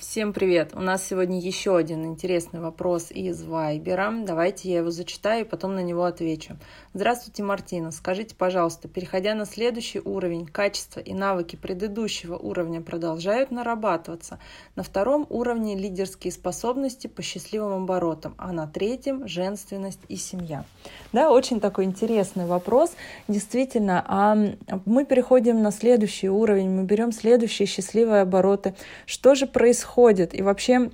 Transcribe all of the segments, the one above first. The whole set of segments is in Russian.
Всем привет! У нас сегодня еще один интересный вопрос из Вайбера. Давайте я его зачитаю и потом на него отвечу. Здравствуйте, Мартина. Скажите, пожалуйста, переходя на следующий уровень, качество и навыки предыдущего уровня продолжают нарабатываться. На втором уровне лидерские способности по счастливым оборотам, а на третьем женственность и семья. Да, очень такой интересный вопрос. Действительно, а мы переходим на следующий уровень, мы берем следующие счастливые обороты. Что же происходит? Происходит. И вообще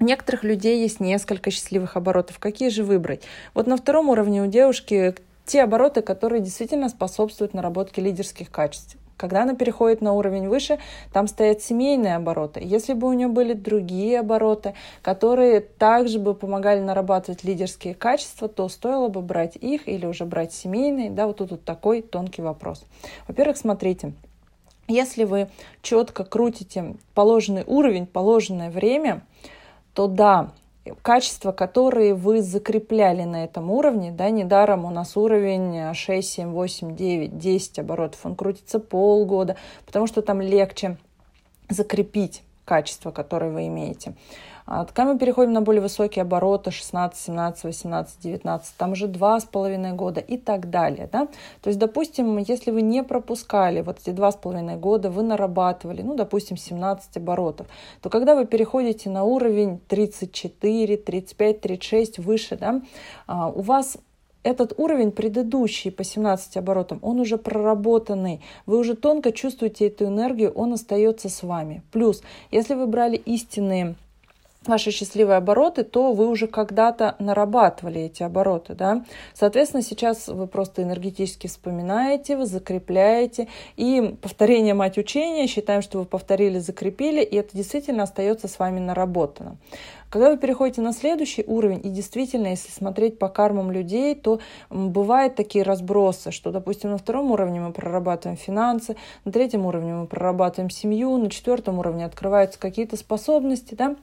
у некоторых людей есть несколько счастливых оборотов. Какие же выбрать? Вот на втором уровне у девушки те обороты, которые действительно способствуют наработке лидерских качеств. Когда она переходит на уровень выше, там стоят семейные обороты. Если бы у нее были другие обороты, которые также бы помогали нарабатывать лидерские качества, то стоило бы брать их или уже брать семейные. Да, вот тут вот такой тонкий вопрос. Во-первых, смотрите, если вы четко крутите положенный уровень, положенное время, то да, качества, которые вы закрепляли на этом уровне, да, недаром у нас уровень 6, 7, 8, 9, 10 оборотов, он крутится полгода, потому что там легче закрепить качества, которые вы имеете. А Когда мы переходим на более высокие обороты 16, 17, 18, 19, там уже два с половиной года и так далее. Да? То есть, допустим, если вы не пропускали вот эти два с половиной года, вы нарабатывали, ну, допустим, 17 оборотов, то когда вы переходите на уровень 34, 35, 36 выше, да, а, у вас этот уровень предыдущий по 17 оборотам, он уже проработанный. Вы уже тонко чувствуете эту энергию, он остается с вами. Плюс, если вы брали истинные ваши счастливые обороты, то вы уже когда-то нарабатывали эти обороты, да. Соответственно, сейчас вы просто энергетически вспоминаете, вы закрепляете, и повторение мать учения, считаем, что вы повторили, закрепили, и это действительно остается с вами наработано. Когда вы переходите на следующий уровень, и действительно, если смотреть по кармам людей, то бывают такие разбросы, что, допустим, на втором уровне мы прорабатываем финансы, на третьем уровне мы прорабатываем семью, на четвертом уровне открываются какие-то способности, да,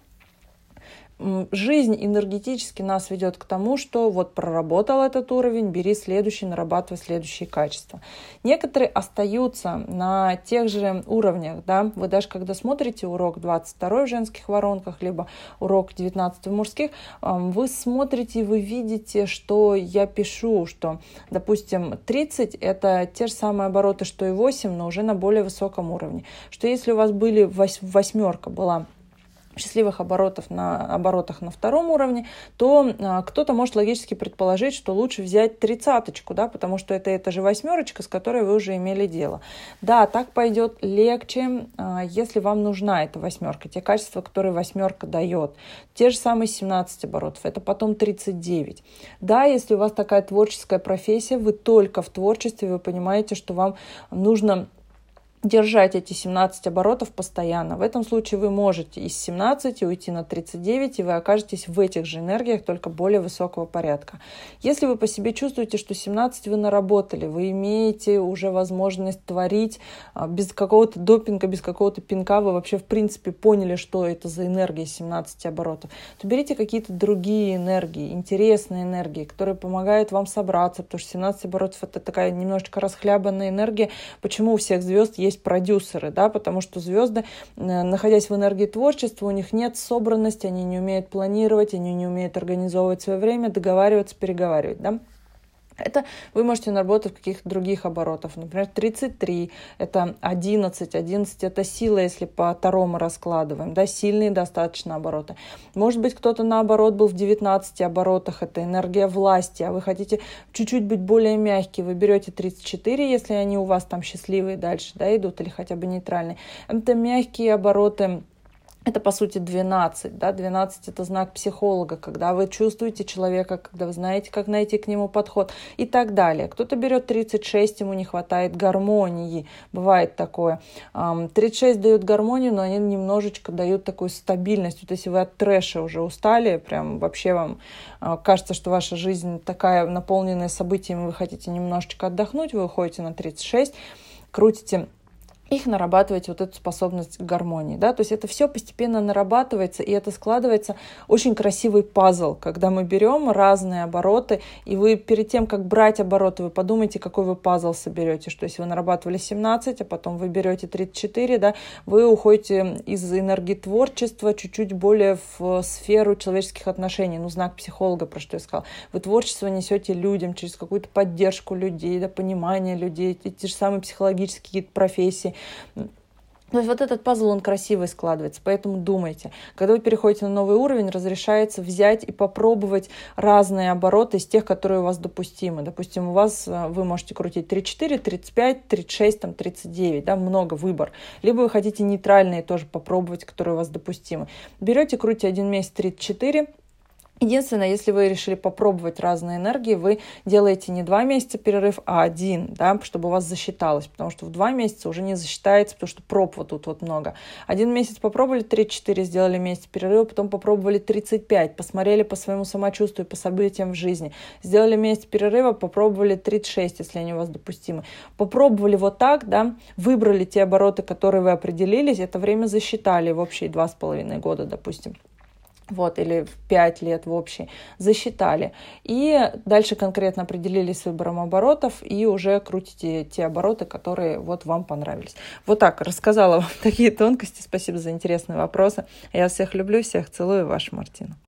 жизнь энергетически нас ведет к тому, что вот проработал этот уровень, бери следующий, нарабатывай следующие качества. Некоторые остаются на тех же уровнях, да, вы даже когда смотрите урок 22 в женских воронках, либо урок 19 в мужских, вы смотрите, вы видите, что я пишу, что, допустим, 30 это те же самые обороты, что и 8, но уже на более высоком уровне. Что если у вас были восьмерка была счастливых оборотов на оборотах на втором уровне, то а, кто-то может логически предположить, что лучше взять тридцаточку, да, потому что это эта же восьмерочка, с которой вы уже имели дело. Да, так пойдет легче, а, если вам нужна эта восьмерка, те качества, которые восьмерка дает. Те же самые 17 оборотов, это потом 39. Да, если у вас такая творческая профессия, вы только в творчестве, вы понимаете, что вам нужно держать эти 17 оборотов постоянно. В этом случае вы можете из 17 уйти на 39, и вы окажетесь в этих же энергиях, только более высокого порядка. Если вы по себе чувствуете, что 17 вы наработали, вы имеете уже возможность творить а, без какого-то допинга, без какого-то пинка, вы вообще в принципе поняли, что это за энергия 17 оборотов, то берите какие-то другие энергии, интересные энергии, которые помогают вам собраться, потому что 17 оборотов это такая немножечко расхлябанная энергия. Почему у всех звезд есть есть продюсеры, да, потому что звезды, э, находясь в энергии творчества, у них нет собранности, они не умеют планировать, они не умеют организовывать свое время, договариваться, переговаривать, да. Это вы можете наработать в каких-то других оборотах. Например, 33 – это 11. 11 – это сила, если по второму раскладываем. Да, сильные достаточно обороты. Может быть, кто-то наоборот был в 19 оборотах. Это энергия власти. А вы хотите чуть-чуть быть более мягкие. Вы берете 34, если они у вас там счастливые дальше да, идут или хотя бы нейтральные. Это мягкие обороты это, по сути, 12. Да? 12 – это знак психолога, когда вы чувствуете человека, когда вы знаете, как найти к нему подход и так далее. Кто-то берет 36, ему не хватает гармонии. Бывает такое. 36 дают гармонию, но они немножечко дают такую стабильность. Вот если вы от трэша уже устали, прям вообще вам а, кажется, что ваша жизнь такая наполненная событиями, вы хотите немножечко отдохнуть, вы уходите на 36, крутите их нарабатываете вот эту способность к гармонии, да, то есть это все постепенно нарабатывается, и это складывается очень красивый пазл, когда мы берем разные обороты, и вы перед тем, как брать обороты, вы подумайте, какой вы пазл соберете, что если вы нарабатывали 17, а потом вы берете 34, да, вы уходите из энергии творчества чуть-чуть более в сферу человеческих отношений, ну, знак психолога, про что я сказала, вы творчество несете людям через какую-то поддержку людей, да, понимание людей, те же самые психологические профессии, то есть вот этот пазл, он красивый складывается, поэтому думайте. Когда вы переходите на новый уровень, разрешается взять и попробовать разные обороты из тех, которые у вас допустимы. Допустим, у вас э, вы можете крутить 34, 35, 36, там, 39, да, много выбор. Либо вы хотите нейтральные тоже попробовать, которые у вас допустимы. Берете, крутите один месяц 34, Единственное, если вы решили попробовать разные энергии, вы делаете не два месяца перерыв, а один, да, чтобы у вас засчиталось, потому что в два месяца уже не засчитается, потому что проб вот тут вот много. Один месяц попробовали 3-4, сделали месяц перерыва, потом попробовали 35, посмотрели по своему самочувствию, по событиям в жизни, сделали месяц перерыва, попробовали 36, если они у вас допустимы. Попробовали вот так, да, выбрали те обороты, которые вы определились, это время засчитали в общие два с половиной года, допустим вот, или в 5 лет в общей, засчитали. И дальше конкретно определились с выбором оборотов и уже крутите те обороты, которые вот вам понравились. Вот так, рассказала вам такие тонкости. Спасибо за интересные вопросы. Я всех люблю, всех целую, ваша Мартина.